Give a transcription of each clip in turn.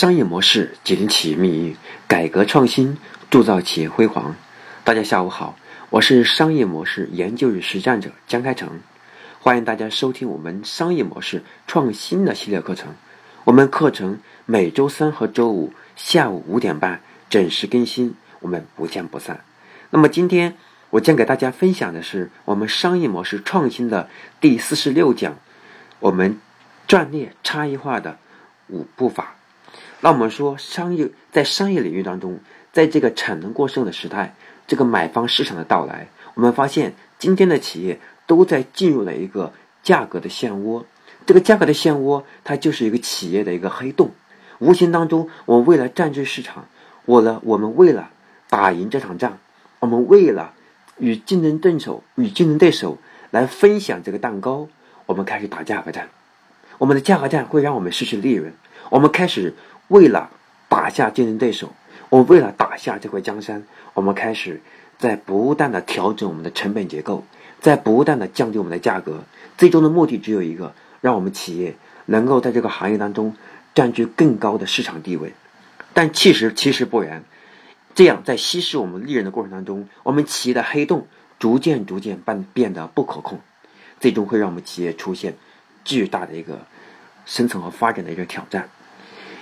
商业模式决定企业命运，改革创新铸造企业辉煌。大家下午好，我是商业模式研究与实战者江开成，欢迎大家收听我们商业模式创新的系列课程。我们课程每周三和周五下午五点半准时更新，我们不见不散。那么今天我将给大家分享的是我们商业模式创新的第四十六讲，我们战略差异化的五步法。那我们说，商业在商业领域当中，在这个产能过剩的时代，这个买方市场的到来，我们发现今天的企业都在进入了一个价格的漩涡。这个价格的漩涡，它就是一个企业的一个黑洞。无形当中，我为了占据市场，我呢，我们为了打赢这场仗，我们为了与竞争对手与竞争对手来分享这个蛋糕，我们开始打价格战。我们的价格战会让我们失去利润。我们开始。为了打下竞争对手，我为了打下这块江山，我们开始在不断的调整我们的成本结构，在不断的降低我们的价格。最终的目的只有一个，让我们企业能够在这个行业当中占据更高的市场地位。但其实其实不然，这样在稀释我们利润的过程当中，我们企业的黑洞逐渐逐渐变变得不可控，最终会让我们企业出现巨大的一个生存和发展的一个挑战。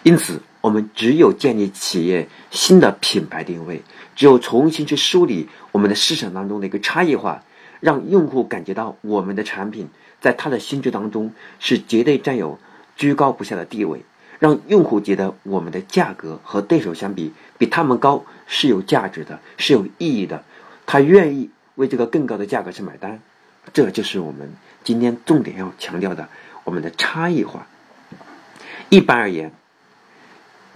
因此，我们只有建立企业新的品牌定位，只有重新去梳理我们的市场当中的一个差异化，让用户感觉到我们的产品在他的心智当中是绝对占有居高不下的地位，让用户觉得我们的价格和对手相比比他们高是有价值的，是有意义的，他愿意为这个更高的价格去买单。这就是我们今天重点要强调的我们的差异化。一般而言。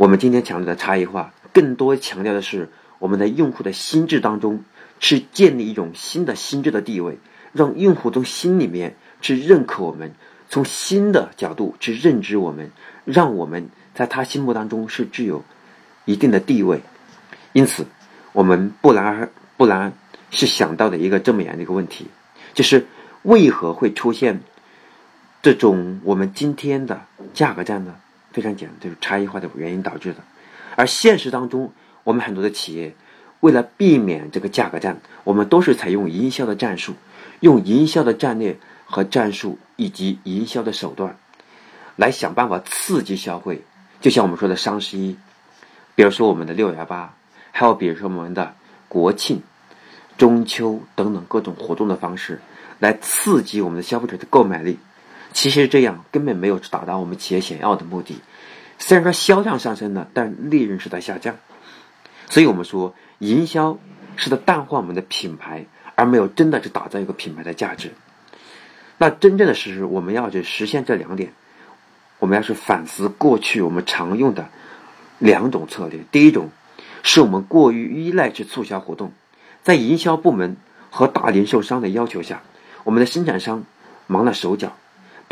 我们今天强调的差异化，更多强调的是我们的用户的心智当中，去建立一种新的心智的地位，让用户从心里面去认可我们，从新的角度去认知我们，让我们在他心目当中是具有一定的地位。因此，我们不然而不然是想到的一个这么样的一个问题，就是为何会出现这种我们今天的价格战呢？非常简单，就是差异化的原因导致的。而现实当中，我们很多的企业为了避免这个价格战，我们都是采用营销的战术，用营销的战略和战术以及营销的手段来想办法刺激消费。就像我们说的双十一，比如说我们的六幺八，还有比如说我们的国庆、中秋等等各种活动的方式，来刺激我们的消费者的购买力。其实这样根本没有达到我们企业想要的目的。虽然说销量上升了，但利润是在下降。所以我们说，营销是在淡化我们的品牌，而没有真的去打造一个品牌的价值。那真正的事实，我们要去实现这两点，我们要去反思过去我们常用的两种策略。第一种，是我们过于依赖去促销活动，在营销部门和大零售商的要求下，我们的生产商忙了手脚。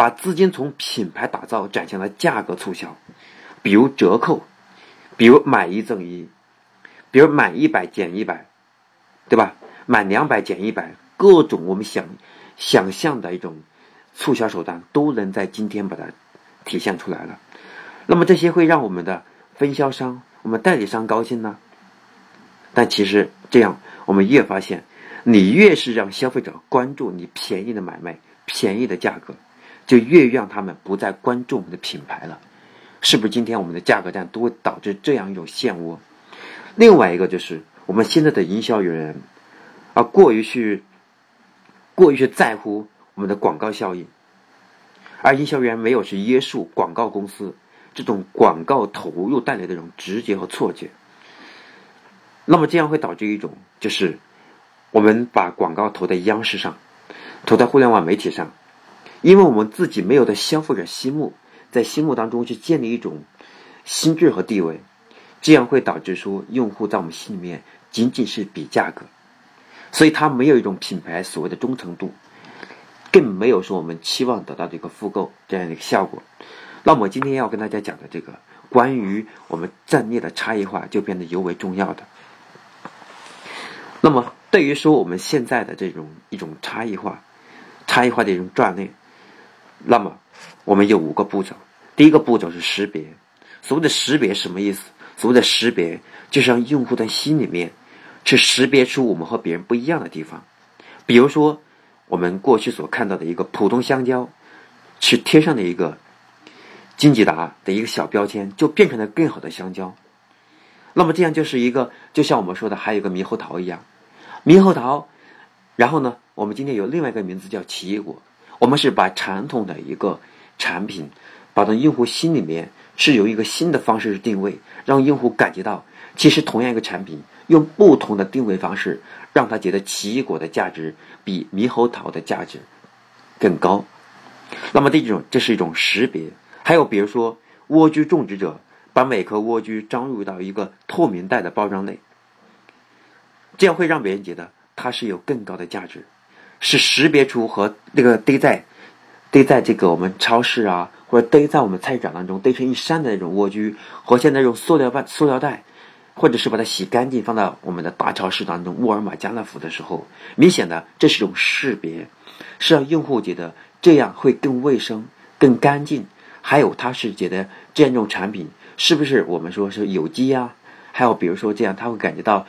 把资金从品牌打造转向了价格促销，比如折扣，比如买一赠一，比如满一百减一百，对吧？满两百减一百，各种我们想想象的一种促销手段都能在今天把它体现出来了。那么这些会让我们的分销商、我们代理商高兴呢？但其实这样，我们越发现，你越是让消费者关注你便宜的买卖、便宜的价格。就越让他们不再关注我们的品牌了，是不是？今天我们的价格战都会导致这样一种漩涡。另外一个就是我们现在的营销员啊，过于去过于去在乎我们的广告效应，而营销员没有去约束广告公司这种广告投入带来的这种直觉和错觉。那么这样会导致一种，就是我们把广告投在央视上，投在互联网媒体上。因为我们自己没有在消费者心目，在心目当中去建立一种心智和地位，这样会导致说用户在我们心里面仅仅是比价格，所以他没有一种品牌所谓的忠诚度，更没有说我们期望得到的一个复购这样的一个效果。那么今天要跟大家讲的这个关于我们战略的差异化，就变得尤为重要的。那么对于说我们现在的这种一种差异化、差异化的一种战略。那么，我们有五个步骤。第一个步骤是识别，所谓的识别什么意思？所谓的识别，就是让用户在心里面去识别出我们和别人不一样的地方。比如说，我们过去所看到的一个普通香蕉，去贴上的一个金吉达的一个小标签，就变成了更好的香蕉。那么这样就是一个，就像我们说的，还有一个猕猴桃一样，猕猴桃。然后呢，我们今天有另外一个名字叫奇异果。我们是把传统的一个产品，把到用户心里面，是由一个新的方式去定位，让用户感觉到，其实同样一个产品，用不同的定位方式，让他觉得奇异果的价值比猕猴桃的价值更高。那么这种这是一种识别。还有比如说，蜗苣种植者把每颗蜗苣装入到一个透明袋的包装内，这样会让别人觉得。它是有更高的价值，是识别出和那个堆在堆在这个我们超市啊，或者堆在我们菜市场当中堆成一山的那种莴苣，和现在用塑料袋、塑料袋，或者是把它洗干净放到我们的大超市当中，沃尔玛、家乐福的时候，明显的这是一种识别，是让用户觉得这样会更卫生、更干净，还有他是觉得这样一种产品是不是我们说是有机呀？还有比如说这样他会感觉到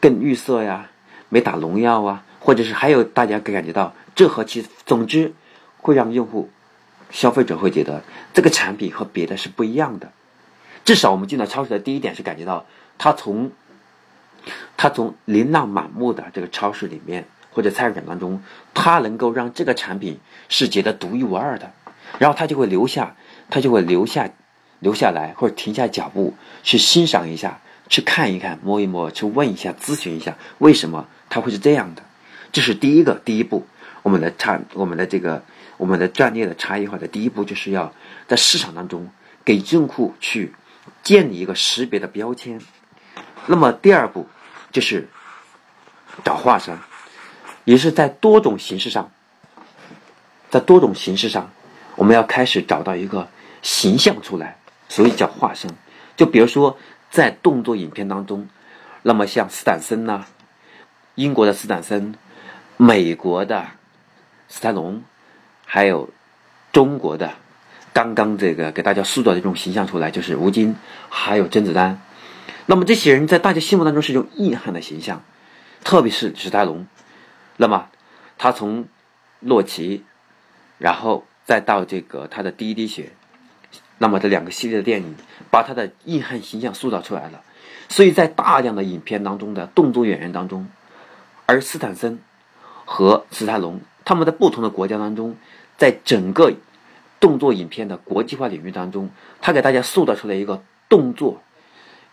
更绿色呀。没打农药啊，或者是还有大家可感觉到，这和其总之会让用户、消费者会觉得这个产品和别的是不一样的。至少我们进到超市的第一点是感觉到，它从它从琳琅满目的这个超市里面或者菜市场当中，它能够让这个产品是觉得独一无二的，然后他就会留下，他就会留下留下来或者停下脚步去欣赏一下，去看一看，摸一摸，去问一下，咨询一下为什么。它会是这样的，这是第一个第一步，我们的差我们的这个我们的战略的差异化的第一步，就是要在市场当中给用户去建立一个识别的标签。那么第二步就是找化身，也是在多种形式上，在多种形式上，我们要开始找到一个形象出来，所以叫化身。就比如说在动作影片当中，那么像斯坦森呐。英国的斯坦森，美国的斯泰龙，还有中国的刚刚这个给大家塑造的这种形象出来，就是吴京，还有甄子丹。那么这些人在大家心目当中是一种硬汉的形象，特别是史泰龙。那么他从洛奇，然后再到这个他的第一滴血，那么这两个系列的电影，把他的硬汉形象塑造出来了。所以在大量的影片当中的动作演员当中。而斯坦森和史泰龙，他们在不同的国家当中，在整个动作影片的国际化领域当中，他给大家塑造出来一个动作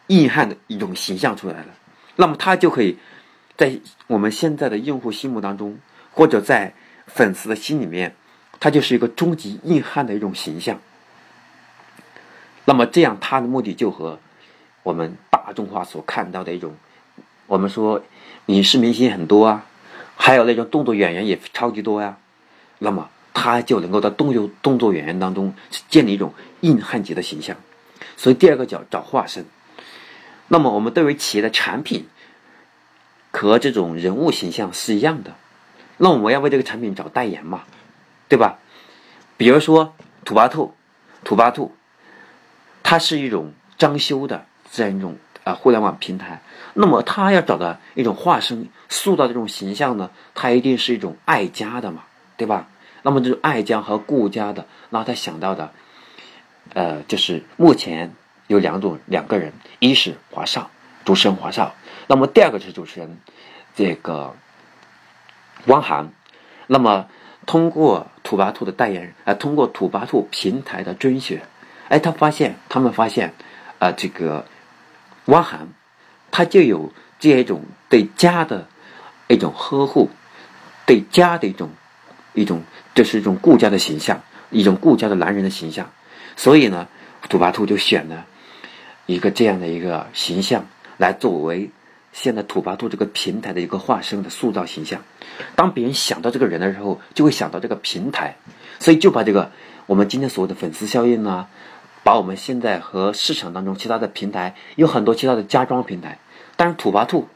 硬汉的一种形象出来了。那么，他就可以在我们现在的用户心目当中，或者在粉丝的心里面，他就是一个终极硬汉的一种形象。那么，这样他的目的就和我们大众化所看到的一种，我们说。影视明星很多啊，还有那种动作演员也超级多呀。那么他就能够在动作动作演员当中建立一种硬汉级的形象。所以第二个叫找化身。那么我们对于企业的产品和这种人物形象是一样的。那我们要为这个产品找代言嘛，对吧？比如说土巴兔，土巴兔，它是一种装修的这样一种。啊，互联网平台，那么他要找的一种化身，塑造这种形象呢，他一定是一种爱家的嘛，对吧？那么这种爱家和顾家的，那他想到的，呃，就是目前有两种两个人，一是华少，主持人华少，那么第二个是主持人这个汪涵，那么通过土巴兔的代言人，啊，通过土巴兔平台的甄选，哎，他发现，他们发现，啊，这个。汪涵，他就有这样一种对家的一种呵护，对家的一种一种，这是一种顾家的形象，一种顾家的男人的形象。所以呢，土巴兔就选了一个这样的一个形象来作为现在土巴兔这个平台的一个化身的塑造形象。当别人想到这个人的时候，就会想到这个平台，所以就把这个我们今天所谓的粉丝效应啊。把我们现在和市场当中其他的平台有很多其他的家装平台，但是土巴兔，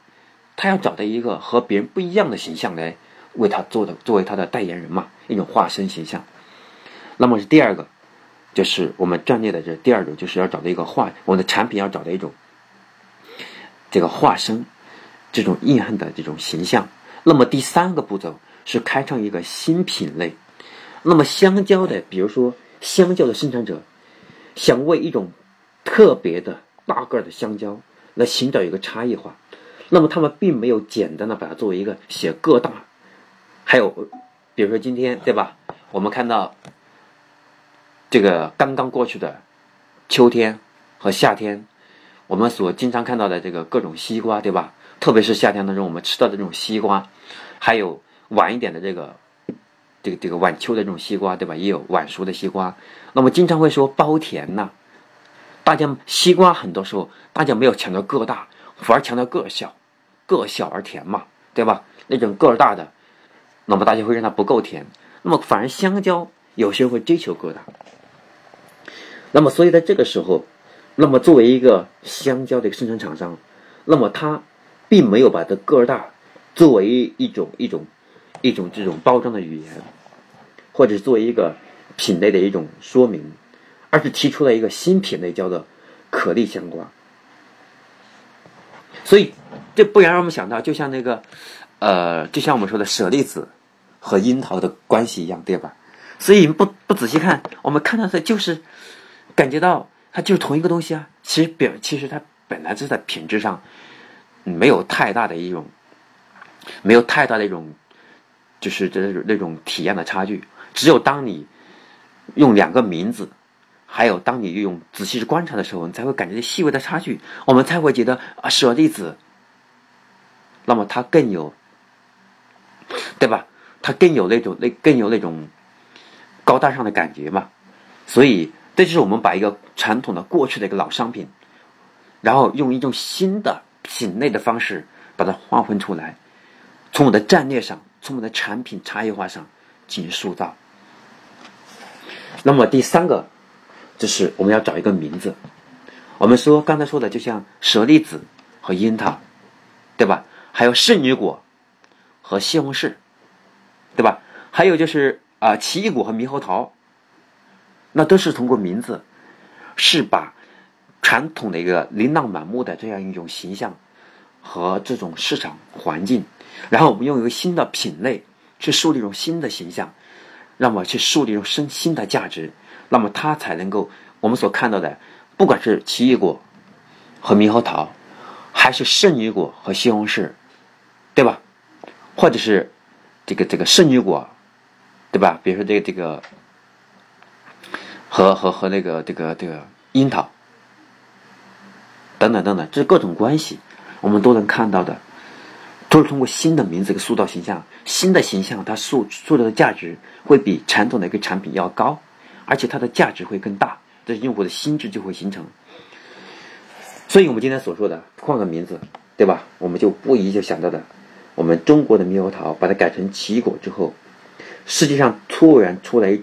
他要找到一个和别人不一样的形象来为他做的，作为他的代言人嘛，一种化身形象。那么是第二个，就是我们战略的这第二种，就是要找到一个化，我们的产品要找到一种这个化身，这种硬汉的这种形象。那么第三个步骤是开创一个新品类。那么香蕉的，比如说香蕉的生产者想为一种特别的大个的香蕉来寻找一个差异化，那么他们并没有简单的把它作为一个写个大，还有比如说今天对吧？我们看到这个刚刚过去的秋天和夏天，我们所经常看到的这个各种西瓜对吧？特别是夏天当中我们吃到的这种西瓜，还有晚一点的这个。这个这个晚秋的这种西瓜，对吧？也有晚熟的西瓜。那么经常会说包甜呐，大家西瓜很多时候大家没有强调个大，反而强调个小，个小而甜嘛，对吧？那种个儿大的，那么大家会认它不够甜。那么反而香蕉有些人会追求个大。那么所以在这个时候，那么作为一个香蕉的一个生产厂商，那么他并没有把这个儿大作为一种一种。一种这种包装的语言，或者是作为一个品类的一种说明，而是提出了一个新品类，叫做可丽香瓜。所以，这不然让我们想到，就像那个，呃，就像我们说的舍利子和樱桃的关系一样，对吧？所以不不仔细看，我们看到的就是感觉到它就是同一个东西啊。其实表其实它本来是在品质上没有太大的一种，没有太大的一种。就是这那种体验的差距，只有当你用两个名字，还有当你用仔细去观察的时候，你才会感觉细微的差距，我们才会觉得啊，舍利子，那么它更有，对吧？它更有那种那更有那种高大上的感觉嘛。所以，这就是我们把一个传统的过去的一个老商品，然后用一种新的品类的方式把它划分出来，从我的战略上。从我们的产品差异化上进行塑造。那么第三个，就是我们要找一个名字。我们说刚才说的，就像舍利子和樱桃，对吧？还有圣女果和西红柿，对吧？还有就是啊，奇异果和猕猴桃，那都是通过名字，是把传统的一个琳琅满目的这样一种形象和这种市场环境。然后我们用一个新的品类去树立一种新的形象，那么去树立一种新新的价值，那么它才能够我们所看到的，不管是奇异果和猕猴桃，还是圣女果和西红柿，对吧？或者是这个这个圣女果，对吧？比如说这个这个和和和那个这个这个樱桃等等等等，这各种关系，我们都能看到的。都是通过新的名字给塑造形象，新的形象它塑塑造的价值会比传统的一个产品要高，而且它的价值会更大，这用户的心智就会形成。所以我们今天所说的换个名字，对吧？我们就不一就想到的，我们中国的猕猴桃把它改成奇异果之后，世界上突然出来，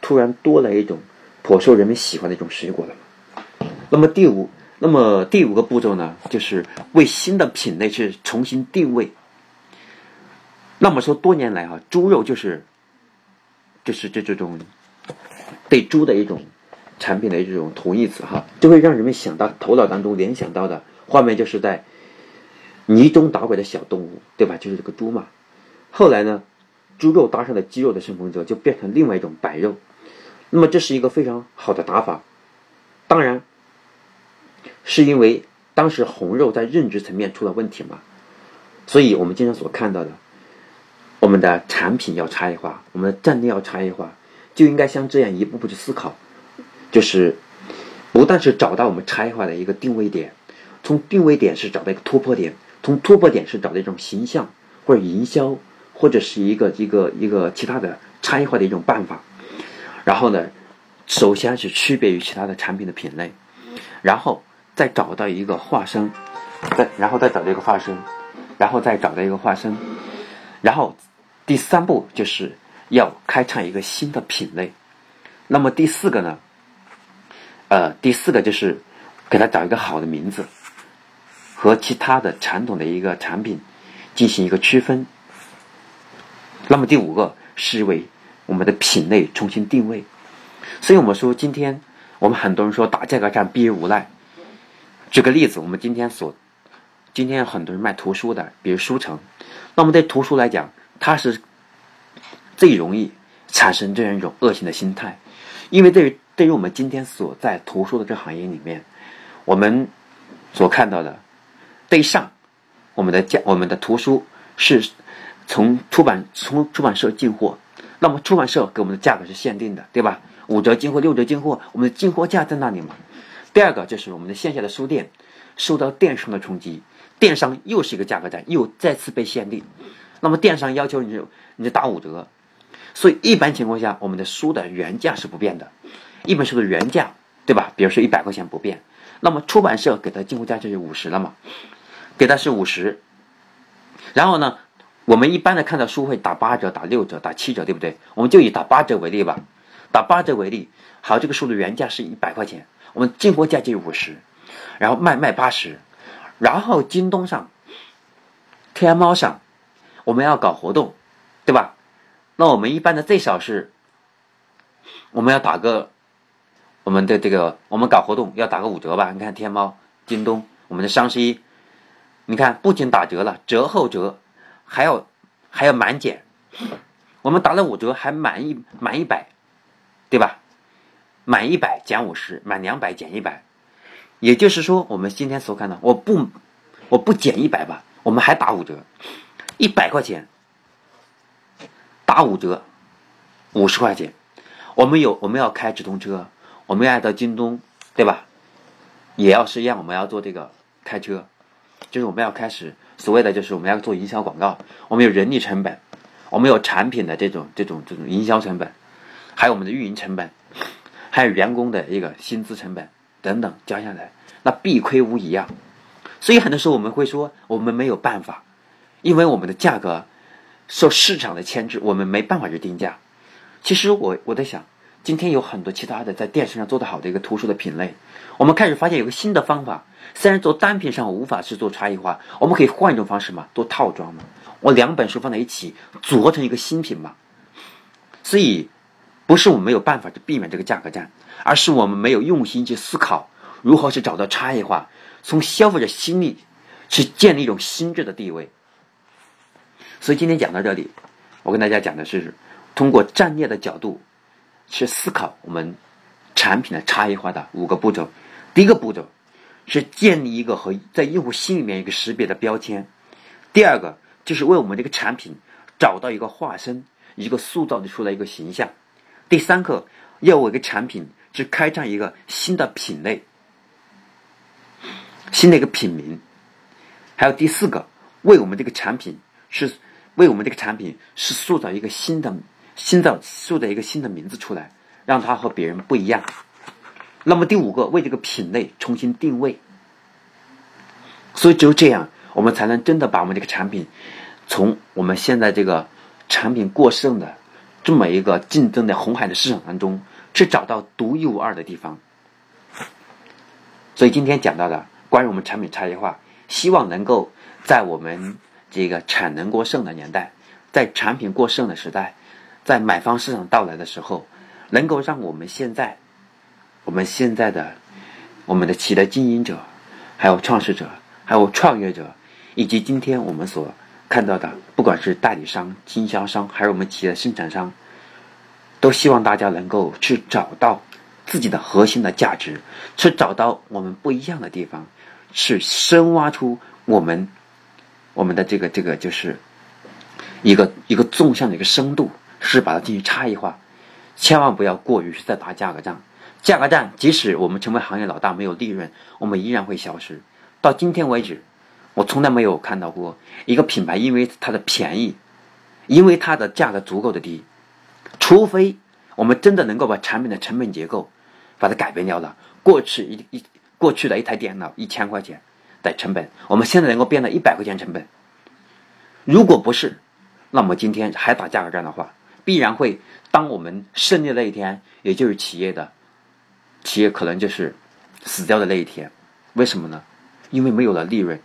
突然多了一种颇受人们喜欢的一种水果了。那么第五。那么第五个步骤呢，就是为新的品类去重新定位。那么说多年来哈，猪肉就是，就是这这种对猪的一种产品的这种同义词哈，就会让人们想到头脑当中联想到的画面，就是在泥中打滚的小动物，对吧？就是这个猪嘛。后来呢，猪肉搭上了鸡肉的顺风车，就变成另外一种白肉。那么这是一个非常好的打法，当然。是因为当时红肉在认知层面出了问题嘛？所以我们经常所看到的，我们的产品要差异化，我们的战略要差异化，就应该像这样一步步去思考，就是不但是找到我们差异化的一个定位点，从定位点是找到一个突破点，从突破点是找到一种形象或者营销或者是一个一个一个其他的差异化的一种办法，然后呢，首先是区别于其他的产品的品类，然后。再找到一个化身，再然后再找到一个化身，然后再找到一个化身，然后第三步就是要开创一个新的品类。那么第四个呢？呃，第四个就是给他找一个好的名字，和其他的传统的一个产品进行一个区分。那么第五个是为我们的品类重新定位。所以我们说，今天我们很多人说打价格战逼人无奈。举个例子，我们今天所今天很多人卖图书的，比如书城，那么对图书来讲，它是最容易产生这样一种恶性的心态，因为对于对于我们今天所在图书的这行业里面，我们所看到的，对上我们的价我们的图书是从出版从出版社进货，那么出版社给我们的价格是限定的，对吧？五折进货、六折进货，我们的进货价在那里嘛？第二个就是我们的线下的书店受到电商的冲击，电商又是一个价格战，又再次被限定。那么电商要求你就你就打五折，所以一般情况下，我们的书的原价是不变的。一本书的原价，对吧？比如说一百块钱不变，那么出版社给的进货价就是五十了嘛？给的是五十。然后呢，我们一般的看到书会打八折、打六折、打七折，对不对？我们就以打八折为例吧。打八折为例，好，这个书的原价是一百块钱，我们进货价就五十，然后卖卖八十，然后京东上、天猫上，我们要搞活动，对吧？那我们一般的最少是，我们要打个。我们的这个，我们搞活动要打个五折吧？你看天猫、京东，我们的双十一，你看不仅打折了，折后折，还要还要满减。我们打了五折，还满一满一百，对吧？满一百减五十，满两百减一百。也就是说，我们今天所看的，我不我不减一百吧，我们还打五折，一百块钱打五折，五十块钱。我们有我们要开直通车。我们要到京东，对吧？也要是一样，我们要做这个开车，就是我们要开始所谓的，就是我们要做营销广告。我们有人力成本，我们有产品的这种这种这种营销成本，还有我们的运营成本，还有员工的一个薪资成本等等，加下来那必亏无疑啊。所以很多时候我们会说，我们没有办法，因为我们的价格受市场的牵制，我们没办法去定价。其实我我在想。今天有很多其他的在电视上做得好的一个图书的品类，我们开始发现有个新的方法。虽然做单品上无法去做差异化，我们可以换一种方式嘛，做套装嘛。我两本书放在一起组合成一个新品嘛。所以，不是我们没有办法去避免这个价格战，而是我们没有用心去思考如何去找到差异化，从消费者心里去建立一种心智的地位。所以今天讲到这里，我跟大家讲的是通过战略的角度。去思考我们产品的差异化的五个步骤。第一个步骤是建立一个和在用户心里面一个识别的标签。第二个就是为我们这个产品找到一个化身，一个塑造的出来一个形象。第三个要为一个产品去开创一个新的品类，新的一个品名。还有第四个，为我们这个产品是为我们这个产品是塑造一个新的。新的塑造一个新的名字出来，让它和别人不一样。那么第五个，为这个品类重新定位。所以只有这样，我们才能真的把我们这个产品从我们现在这个产品过剩的这么一个竞争的红海的市场当中，去找到独一无二的地方。所以今天讲到的关于我们产品差异化，希望能够在我们这个产能过剩的年代，在产品过剩的时代。在买方市场到来的时候，能够让我们现在，我们现在的我们的企业的经营者，还有创始者，还有创业者，以及今天我们所看到的，不管是代理商、经销商，还是我们企业的生产商，都希望大家能够去找到自己的核心的价值，去找到我们不一样的地方，去深挖出我们我们的这个这个就是一个一个纵向的一个深度。是把它进行差异化，千万不要过于是在打价格战。价格战，即使我们成为行业老大，没有利润，我们依然会消失。到今天为止，我从来没有看到过一个品牌因为它的便宜，因为它的价格足够的低，除非我们真的能够把产品的成本结构把它改变掉了。过去一一过去的一台电脑一千块钱的成本，我们现在能够变到一百块钱成本。如果不是，那么今天还打价格战的话，必然会，当我们胜利的那一天，也就是企业的，企业可能就是死掉的那一天。为什么呢？因为没有了利润。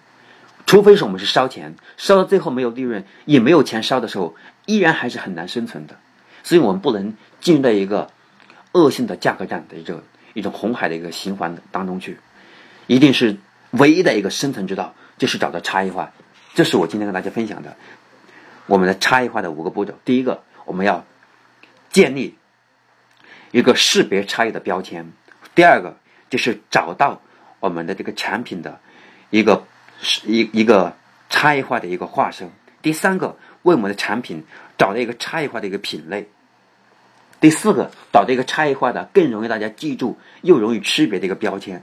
除非是我们是烧钱，烧到最后没有利润，也没有钱烧的时候，依然还是很难生存的。所以我们不能进入到一个恶性的价格战的一个一种红海的一个循环当中去，一定是唯一的一个生存之道，就是找到差异化。这是我今天跟大家分享的我们的差异化的五个步骤。第一个，我们要建立一个识别差异的标签；第二个，就是找到我们的这个产品的一个是一一个差异化的一个化身；第三个，为我们的产品找到一个差异化的一个品类；第四个，找到一个差异化的更容易大家记住又容易识别的一个标签；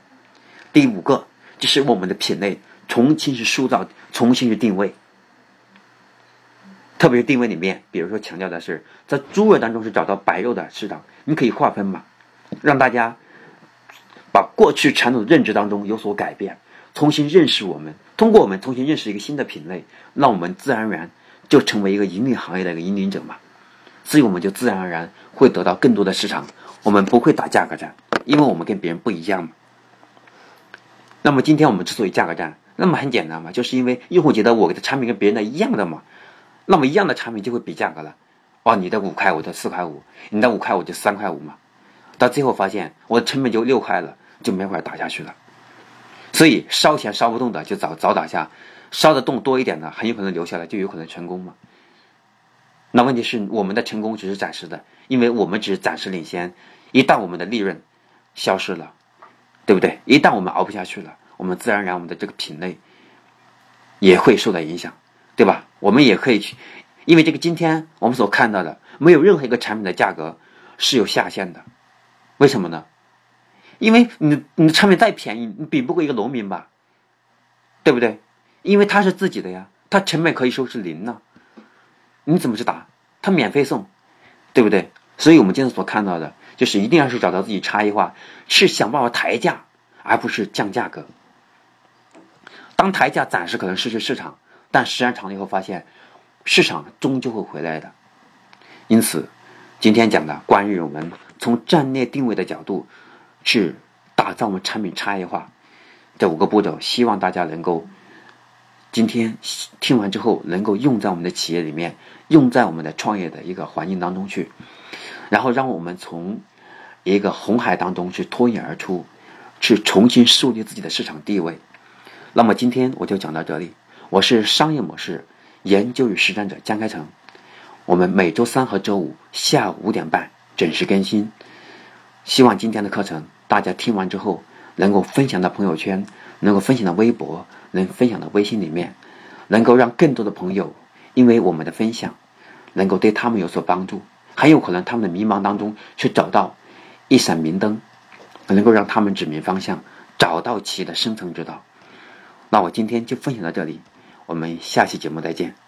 第五个，就是我们的品类重新去塑造。重新去定位，特别是定位里面，比如说强调的是在猪肉当中是找到白肉的市场，你可以划分嘛，让大家把过去传统的认知当中有所改变，重新认识我们，通过我们重新认识一个新的品类，让我们自然而然就成为一个引领行业的一个引领者嘛，所以我们就自然而然会得到更多的市场，我们不会打价格战，因为我们跟别人不一样嘛。那么今天我们之所以价格战。那么很简单嘛，就是因为用户觉得我的产品跟别人的一样的嘛，那么一样的产品就会比价格了。哦，你的五块，我的四块五，你的五块，我就三块五嘛。到最后发现我的成本就六块了，就没法打下去了。所以烧钱烧不动的就早早打下，烧的动多一点的很有可能留下来，就有可能成功嘛。那问题是我们的成功只是暂时的，因为我们只是暂时领先。一旦我们的利润消失了，对不对？一旦我们熬不下去了。我们自然而然，我们的这个品类也会受到影响，对吧？我们也可以去，因为这个今天我们所看到的，没有任何一个产品的价格是有下限的，为什么呢？因为你你的产品再便宜，你比不过一个农民吧，对不对？因为他是自己的呀，他成本可以说是零呢，你怎么去打？他免费送，对不对？所以我们今天所看到的，就是一定要是找到自己差异化，是想办法抬价，而不是降价格。当抬价暂时可能失去市场，但时间长了以后发现，市场终究会回来的。因此，今天讲的关于我们从战略定位的角度去打造我们产品差异化这五个步骤，希望大家能够今天听完之后能够用在我们的企业里面，用在我们的创业的一个环境当中去，然后让我们从一个红海当中去脱颖而出，去重新树立自己的市场地位。那么今天我就讲到这里。我是商业模式研究与实战者江开成。我们每周三和周五下午五点半准时更新。希望今天的课程大家听完之后能够分享到朋友圈，能够分享到微博，能分享到微信里面，能够让更多的朋友因为我们的分享能够对他们有所帮助。很有可能他们的迷茫当中去找到一盏明灯，能够让他们指明方向，找到企业的生存之道。那我今天就分享到这里，我们下期节目再见。